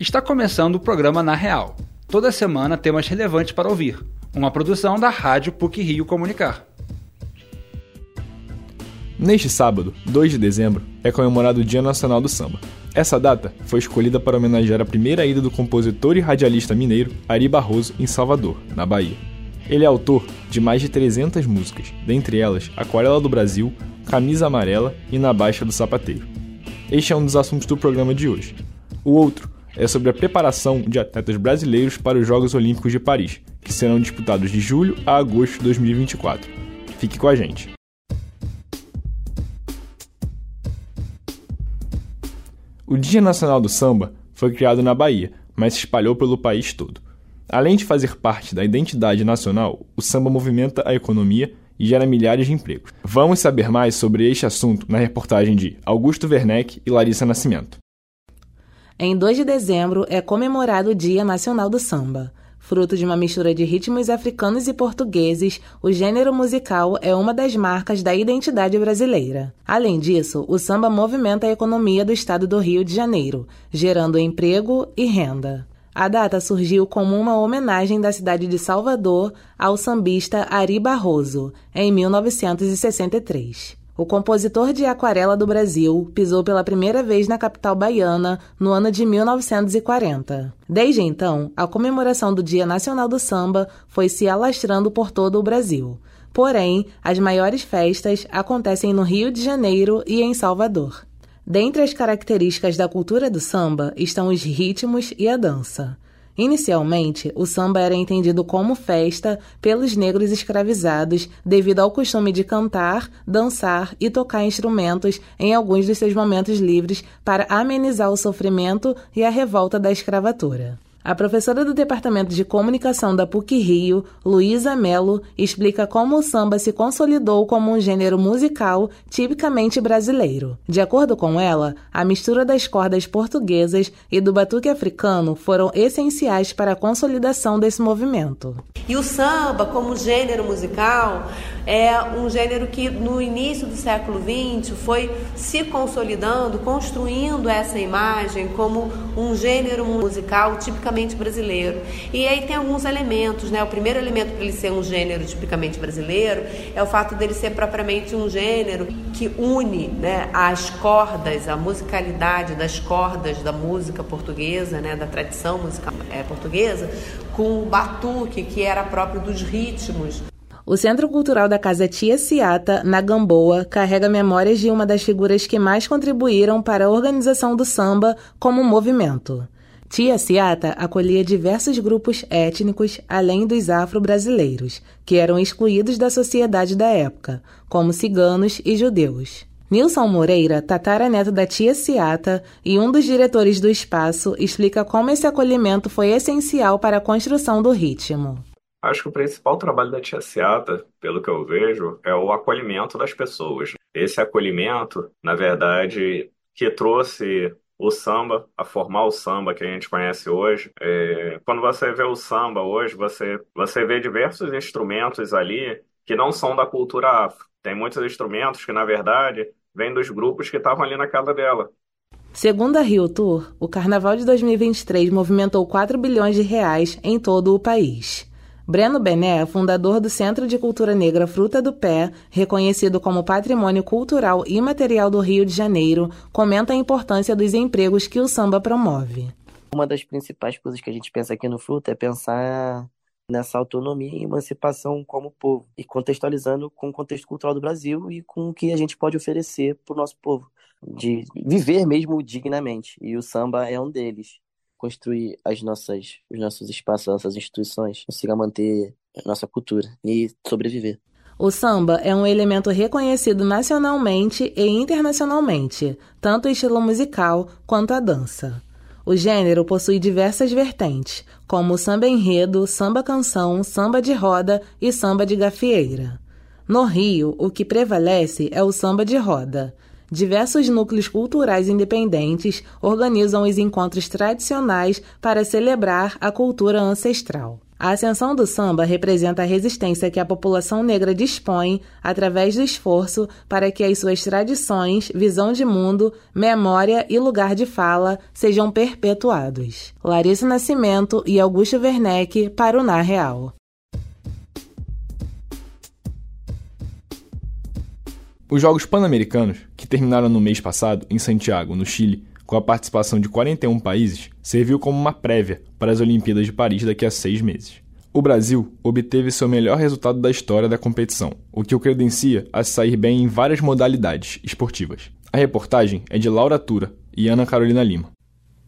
Está começando o programa Na Real. Toda semana temas relevantes para ouvir. Uma produção da Rádio PUC Rio Comunicar. Neste sábado, 2 de dezembro, é comemorado o Dia Nacional do Samba. Essa data foi escolhida para homenagear a primeira ida do compositor e radialista mineiro Ari Barroso em Salvador, na Bahia. Ele é autor de mais de 300 músicas, dentre elas Aquarela do Brasil, Camisa Amarela e Na Baixa do Sapateiro. Este é um dos assuntos do programa de hoje. O outro é sobre a preparação de atletas brasileiros para os Jogos Olímpicos de Paris, que serão disputados de julho a agosto de 2024. Fique com a gente. O Dia Nacional do Samba foi criado na Bahia, mas se espalhou pelo país todo. Além de fazer parte da identidade nacional, o samba movimenta a economia e gera milhares de empregos. Vamos saber mais sobre este assunto na reportagem de Augusto Werneck e Larissa Nascimento. Em 2 de dezembro é comemorado o Dia Nacional do Samba. Fruto de uma mistura de ritmos africanos e portugueses, o gênero musical é uma das marcas da identidade brasileira. Além disso, o samba movimenta a economia do estado do Rio de Janeiro, gerando emprego e renda. A data surgiu como uma homenagem da cidade de Salvador ao sambista Ari Barroso, em 1963. O compositor de Aquarela do Brasil pisou pela primeira vez na capital baiana no ano de 1940. Desde então, a comemoração do Dia Nacional do Samba foi se alastrando por todo o Brasil. Porém, as maiores festas acontecem no Rio de Janeiro e em Salvador. Dentre as características da cultura do samba estão os ritmos e a dança. Inicialmente, o samba era entendido como festa pelos negros escravizados devido ao costume de cantar, dançar e tocar instrumentos em alguns de seus momentos livres para amenizar o sofrimento e a revolta da escravatura. A professora do Departamento de Comunicação da PUC Rio, Luísa Melo, explica como o samba se consolidou como um gênero musical tipicamente brasileiro. De acordo com ela, a mistura das cordas portuguesas e do batuque africano foram essenciais para a consolidação desse movimento. E o samba, como gênero musical, é um gênero que no início do século XX foi se consolidando, construindo essa imagem como um gênero musical tipicamente tipicamente brasileiro. E aí tem alguns elementos, né? O primeiro elemento para ele ser um gênero tipicamente brasileiro é o fato dele ser propriamente um gênero que une, né, as cordas, a musicalidade das cordas da música portuguesa, né, da tradição musical é, portuguesa, com o batuque que era próprio dos ritmos o Centro Cultural da Casa Tia Ciata, na Gamboa, carrega memórias de uma das figuras que mais contribuíram para a organização do samba como movimento. Tia Ciata acolhia diversos grupos étnicos além dos afro-brasileiros, que eram excluídos da sociedade da época, como ciganos e judeus. Nilson Moreira, tataraneto da tia Ciata e um dos diretores do espaço, explica como esse acolhimento foi essencial para a construção do ritmo. Acho que o principal trabalho da tia Ciata, pelo que eu vejo, é o acolhimento das pessoas. Esse acolhimento, na verdade, que trouxe o samba, a formar o samba que a gente conhece hoje. É, quando você vê o samba hoje, você, você vê diversos instrumentos ali que não são da cultura afro. Tem muitos instrumentos que, na verdade, vêm dos grupos que estavam ali na casa dela. Segundo a Rio Tour, o Carnaval de 2023 movimentou 4 bilhões de reais em todo o país. Breno Bené, fundador do Centro de Cultura Negra Fruta do Pé, reconhecido como Patrimônio Cultural Imaterial do Rio de Janeiro, comenta a importância dos empregos que o samba promove. Uma das principais coisas que a gente pensa aqui no Fruta é pensar nessa autonomia e emancipação como povo, e contextualizando com o contexto cultural do Brasil e com o que a gente pode oferecer para o nosso povo, de viver mesmo dignamente, e o samba é um deles construir as nossas, os nossos espaços, as nossas instituições, consiga manter a nossa cultura e sobreviver. O samba é um elemento reconhecido nacionalmente e internacionalmente, tanto o estilo musical quanto a dança. O gênero possui diversas vertentes, como samba enredo, samba canção, samba de roda e samba de gafieira. No Rio, o que prevalece é o samba de roda, diversos núcleos culturais independentes organizam os encontros tradicionais para celebrar a cultura ancestral. A ascensão do samba representa a resistência que a população negra dispõe através do esforço para que as suas tradições, visão de mundo, memória e lugar de fala sejam perpetuados. Larissa Nascimento e Augusto Werneck para o Na Real. Os Jogos Pan-Americanos, que terminaram no mês passado em Santiago, no Chile, com a participação de 41 países, serviu como uma prévia para as Olimpíadas de Paris daqui a seis meses. O Brasil obteve seu melhor resultado da história da competição, o que o credencia a sair bem em várias modalidades esportivas. A reportagem é de Laura Tura e Ana Carolina Lima.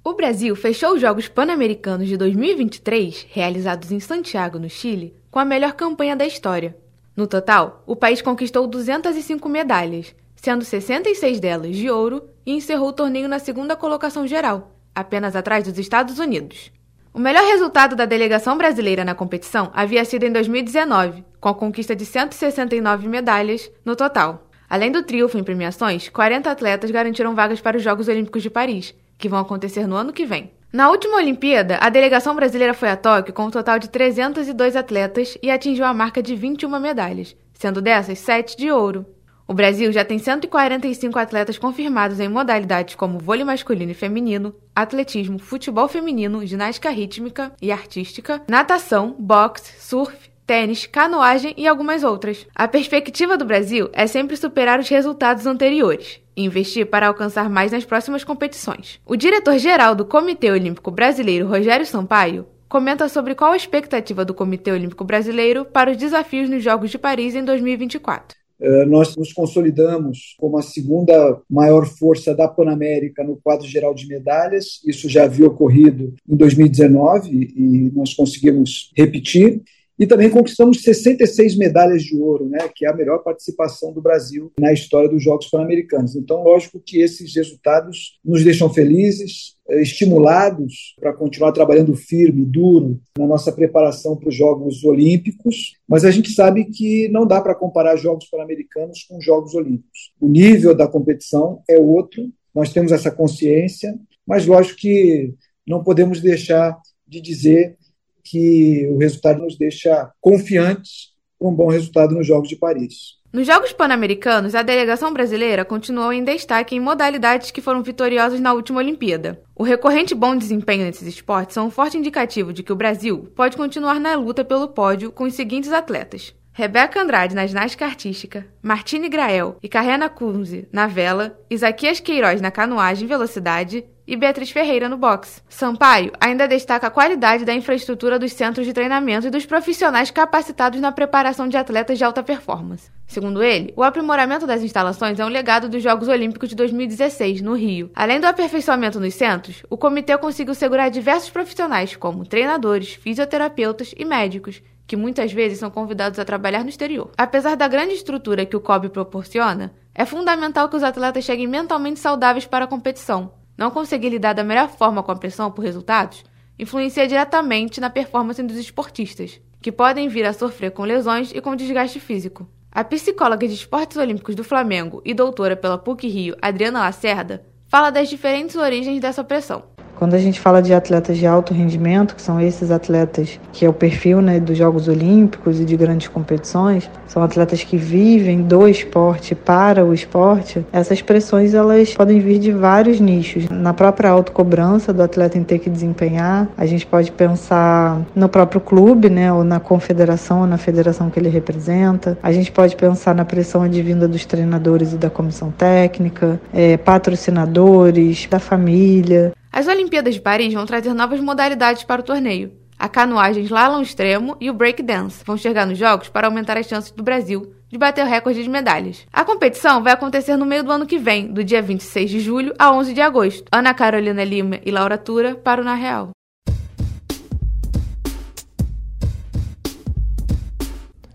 O Brasil fechou os Jogos Pan-Americanos de 2023, realizados em Santiago, no Chile, com a melhor campanha da história. No total, o país conquistou 205 medalhas, sendo 66 delas de ouro, e encerrou o torneio na segunda colocação geral, apenas atrás dos Estados Unidos. O melhor resultado da delegação brasileira na competição havia sido em 2019, com a conquista de 169 medalhas no total. Além do triunfo em premiações, 40 atletas garantiram vagas para os Jogos Olímpicos de Paris, que vão acontecer no ano que vem. Na última Olimpíada, a delegação brasileira foi a Tóquio com um total de 302 atletas e atingiu a marca de 21 medalhas, sendo dessas 7 de ouro. O Brasil já tem 145 atletas confirmados em modalidades como vôlei masculino e feminino, atletismo, futebol feminino, ginástica rítmica e artística, natação, boxe, surf, tênis, canoagem e algumas outras. A perspectiva do Brasil é sempre superar os resultados anteriores e investir para alcançar mais nas próximas competições. O diretor-geral do Comitê Olímpico Brasileiro, Rogério Sampaio, comenta sobre qual a expectativa do Comitê Olímpico Brasileiro para os desafios nos Jogos de Paris em 2024. Eh, nós nos consolidamos como a segunda maior força da Panamérica no quadro geral de medalhas. Isso já havia ocorrido em 2019 e nós conseguimos repetir. E também conquistamos 66 medalhas de ouro, né, que é a melhor participação do Brasil na história dos Jogos Pan-Americanos. Então, lógico que esses resultados nos deixam felizes, eh, estimulados para continuar trabalhando firme, duro na nossa preparação para os Jogos Olímpicos, mas a gente sabe que não dá para comparar Jogos Pan-Americanos com Jogos Olímpicos. O nível da competição é outro, nós temos essa consciência, mas lógico que não podemos deixar de dizer que o resultado nos deixa confiantes para um bom resultado nos Jogos de Paris. Nos Jogos Pan-Americanos, a delegação brasileira continuou em destaque em modalidades que foram vitoriosas na última Olimpíada. O recorrente bom desempenho nesses esportes são um forte indicativo de que o Brasil pode continuar na luta pelo pódio com os seguintes atletas: Rebeca Andrade na ginástica artística, Martine Grael e Carrena Kunze na vela, Isaquias Queiroz na canoagem velocidade e Beatriz Ferreira no boxe. Sampaio ainda destaca a qualidade da infraestrutura dos centros de treinamento e dos profissionais capacitados na preparação de atletas de alta performance. Segundo ele, o aprimoramento das instalações é um legado dos Jogos Olímpicos de 2016, no Rio. Além do aperfeiçoamento nos centros, o comitê conseguiu segurar diversos profissionais, como treinadores, fisioterapeutas e médicos, que muitas vezes são convidados a trabalhar no exterior. Apesar da grande estrutura que o COB proporciona, é fundamental que os atletas cheguem mentalmente saudáveis para a competição. Não conseguir lidar da melhor forma com a pressão por resultados influencia diretamente na performance dos esportistas, que podem vir a sofrer com lesões e com desgaste físico. A psicóloga de esportes olímpicos do Flamengo e doutora pela PUC Rio, Adriana Lacerda, fala das diferentes origens dessa pressão. Quando a gente fala de atletas de alto rendimento, que são esses atletas que é o perfil né, dos Jogos Olímpicos e de grandes competições, são atletas que vivem do esporte para o esporte, essas pressões elas podem vir de vários nichos. Na própria autocobrança do atleta em ter que desempenhar, a gente pode pensar no próprio clube, né, ou na confederação ou na federação que ele representa. A gente pode pensar na pressão advinda dos treinadores e da comissão técnica, é, patrocinadores, da família. As Olimpíadas de Paris vão trazer novas modalidades para o torneio. A canoagem slalom extremo e o breakdance vão chegar nos Jogos para aumentar as chances do Brasil de bater o recorde de medalhas. A competição vai acontecer no meio do ano que vem, do dia 26 de julho a 11 de agosto. Ana Carolina Lima e Laura Tura para o Na Real.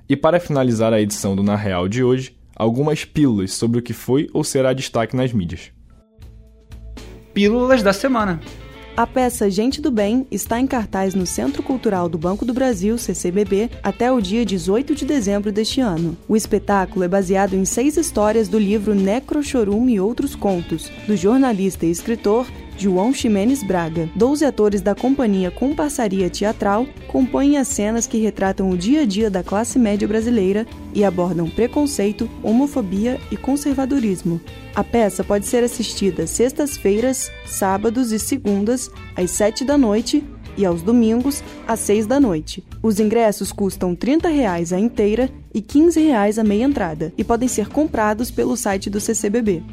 E para finalizar a edição do Na Real de hoje, algumas pílulas sobre o que foi ou será destaque nas mídias. Pílulas da Semana. A peça Gente do Bem está em cartaz no Centro Cultural do Banco do Brasil, CCBB, até o dia 18 de dezembro deste ano. O espetáculo é baseado em seis histórias do livro Necrochorum e Outros Contos, do jornalista e escritor João Ximenes Braga. Doze atores da companhia Compassaria Teatral compõem as cenas que retratam o dia a dia da classe média brasileira e abordam preconceito, homofobia e conservadorismo. A peça pode ser assistida sextas-feiras, sábados e segundas, às sete da noite e aos domingos, às 6 da noite. Os ingressos custam 30 reais a inteira e 15 reais a meia entrada e podem ser comprados pelo site do CCBB.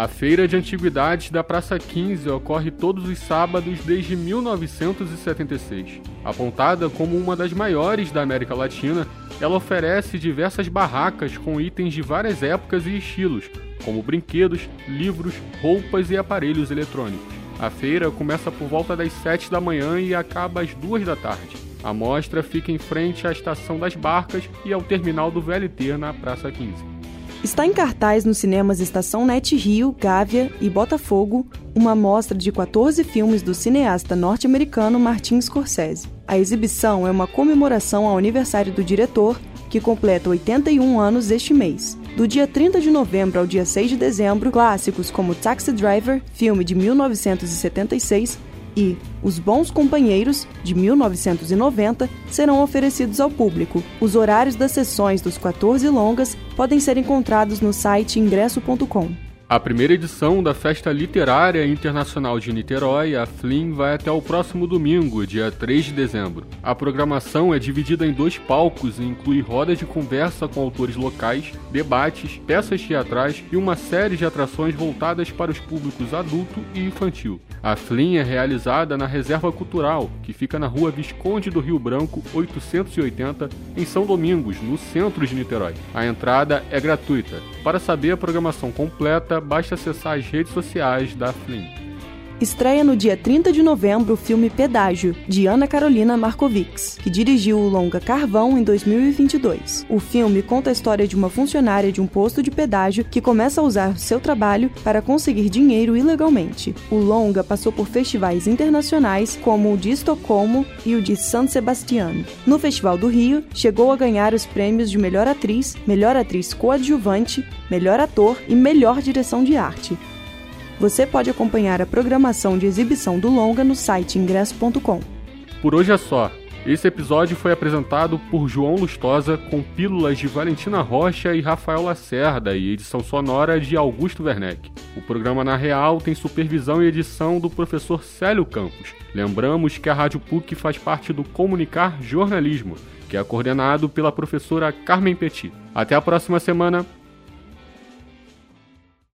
A Feira de Antiguidades da Praça 15 ocorre todos os sábados desde 1976. Apontada como uma das maiores da América Latina, ela oferece diversas barracas com itens de várias épocas e estilos, como brinquedos, livros, roupas e aparelhos eletrônicos. A feira começa por volta das 7 da manhã e acaba às 2 da tarde. A mostra fica em frente à estação das barcas e ao terminal do VLT na Praça 15. Está em cartaz nos cinemas Estação Net Rio, Gávea e Botafogo uma mostra de 14 filmes do cineasta norte-americano Martin Scorsese. A exibição é uma comemoração ao aniversário do diretor, que completa 81 anos este mês. Do dia 30 de novembro ao dia 6 de dezembro, clássicos como Taxi Driver, filme de 1976, e Os Bons Companheiros, de 1990, serão oferecidos ao público. Os horários das sessões dos 14 longas podem ser encontrados no site ingresso.com. A primeira edição da Festa Literária Internacional de Niterói, a FLIM, vai até o próximo domingo, dia 3 de dezembro. A programação é dividida em dois palcos e inclui rodas de conversa com autores locais, debates, peças teatrais e uma série de atrações voltadas para os públicos adulto e infantil. A FLIM é realizada na Reserva Cultural, que fica na rua Visconde do Rio Branco, 880, em São Domingos, no centro de Niterói. A entrada é gratuita. Para saber a programação completa, basta acessar as redes sociais da Flynn. Estreia no dia 30 de novembro o filme Pedágio, de Ana Carolina Markovics, que dirigiu o longa Carvão em 2022. O filme conta a história de uma funcionária de um posto de pedágio que começa a usar seu trabalho para conseguir dinheiro ilegalmente. O longa passou por festivais internacionais como o de Estocolmo e o de San Sebastián. No Festival do Rio, chegou a ganhar os prêmios de melhor atriz, melhor atriz coadjuvante, melhor ator e melhor direção de arte. Você pode acompanhar a programação de exibição do longa no site ingresso.com. Por hoje é só. Esse episódio foi apresentado por João Lustosa com pílulas de Valentina Rocha e Rafael Lacerda e edição sonora de Augusto Werneck. O programa Na Real tem supervisão e edição do professor Célio Campos. Lembramos que a Rádio PUC faz parte do Comunicar Jornalismo, que é coordenado pela professora Carmen Petit. Até a próxima semana.